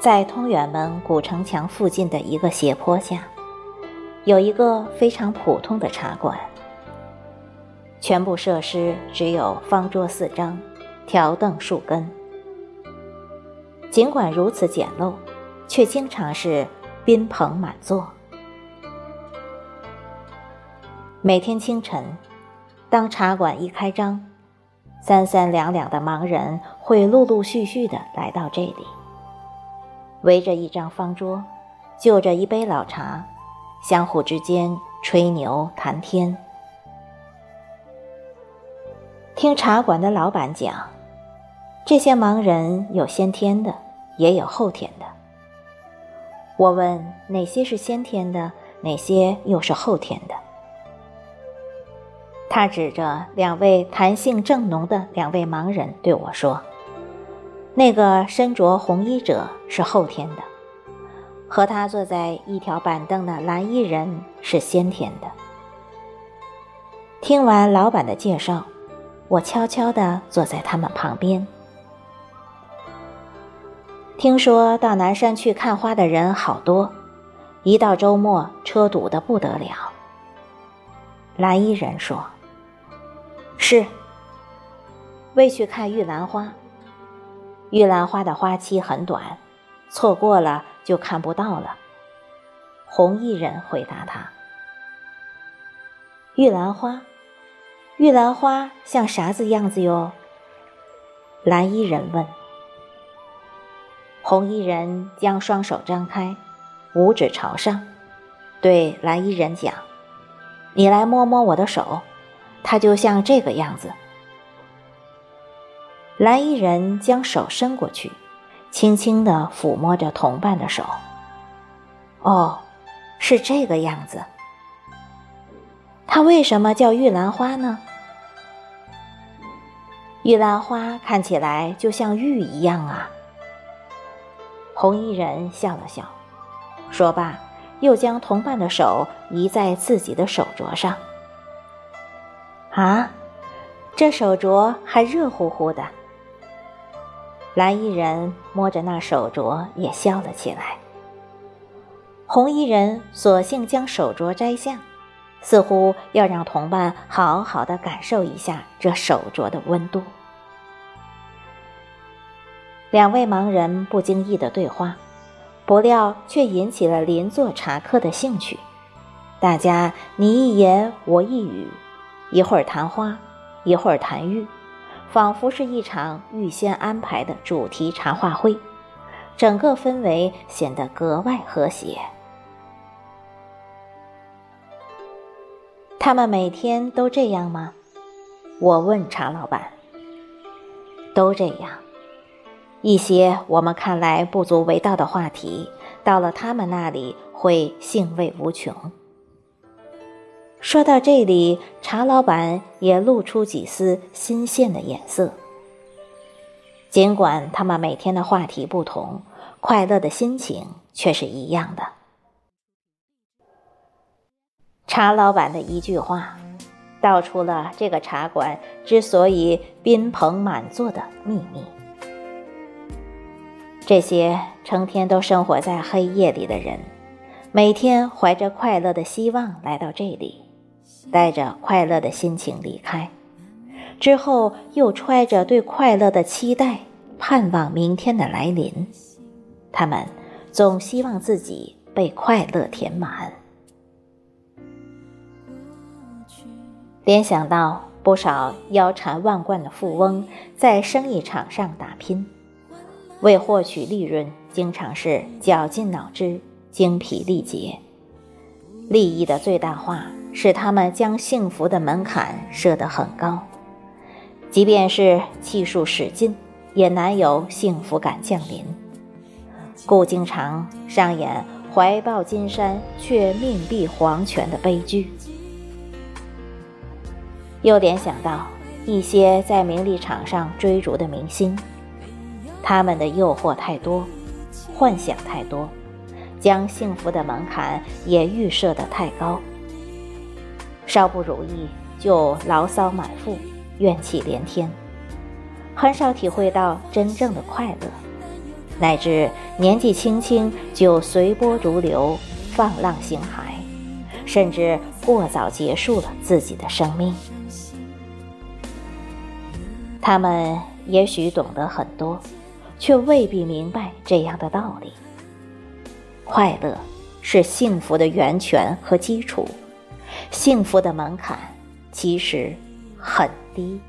在通远门古城墙附近的一个斜坡下，有一个非常普通的茶馆。全部设施只有方桌四张，条凳数根。尽管如此简陋，却经常是宾朋满座。每天清晨，当茶馆一开张，三三两两的盲人会陆陆续续的来到这里。围着一张方桌，就着一杯老茶，相互之间吹牛谈天。听茶馆的老板讲，这些盲人有先天的，也有后天的。我问哪些是先天的，哪些又是后天的？他指着两位弹性正浓的两位盲人对我说。那个身着红衣者是后天的，和他坐在一条板凳的蓝衣人是先天的。听完老板的介绍，我悄悄地坐在他们旁边。听说到南山去看花的人好多，一到周末车堵得不得了。蓝衣人说：“是，为去看玉兰花。”玉兰花的花期很短，错过了就看不到了。红衣人回答他：“玉兰花，玉兰花像啥子样子哟？”蓝衣人问。红衣人将双手张开，五指朝上，对蓝衣人讲：“你来摸摸我的手，它就像这个样子。”蓝衣人将手伸过去，轻轻地抚摸着同伴的手。哦，是这个样子。它为什么叫玉兰花呢？玉兰花看起来就像玉一样啊。红衣人笑了笑，说罢，又将同伴的手移在自己的手镯上。啊，这手镯还热乎乎的。蓝衣人摸着那手镯，也笑了起来。红衣人索性将手镯摘下，似乎要让同伴好好的感受一下这手镯的温度。两位盲人不经意的对话，不料却引起了邻座茶客的兴趣。大家你一言我一语，一会儿谈花，一会儿谈玉。仿佛是一场预先安排的主题茶话会，整个氛围显得格外和谐。他们每天都这样吗？我问茶老板。都这样。一些我们看来不足为道的话题，到了他们那里会兴味无穷。说到这里，茶老板也露出几丝新鲜的眼色。尽管他们每天的话题不同，快乐的心情却是一样的。茶老板的一句话，道出了这个茶馆之所以宾朋满座的秘密。这些成天都生活在黑夜里的人，每天怀着快乐的希望来到这里。带着快乐的心情离开，之后又揣着对快乐的期待，盼望明天的来临。他们总希望自己被快乐填满。联想到不少腰缠万贯的富翁在生意场上打拼，为获取利润，经常是绞尽脑汁、精疲力竭，利益的最大化。使他们将幸福的门槛设得很高，即便是气数使尽，也难有幸福感降临，故经常上演怀抱金山却命毙黄泉的悲剧。又联想到一些在名利场上追逐的明星，他们的诱惑太多，幻想太多，将幸福的门槛也预设得太高。稍不如意就牢骚满腹，怨气连天，很少体会到真正的快乐。乃至年纪轻轻就随波逐流、放浪形骸，甚至过早结束了自己的生命。他们也许懂得很多，却未必明白这样的道理。快乐是幸福的源泉和基础，幸福的门槛其实很低。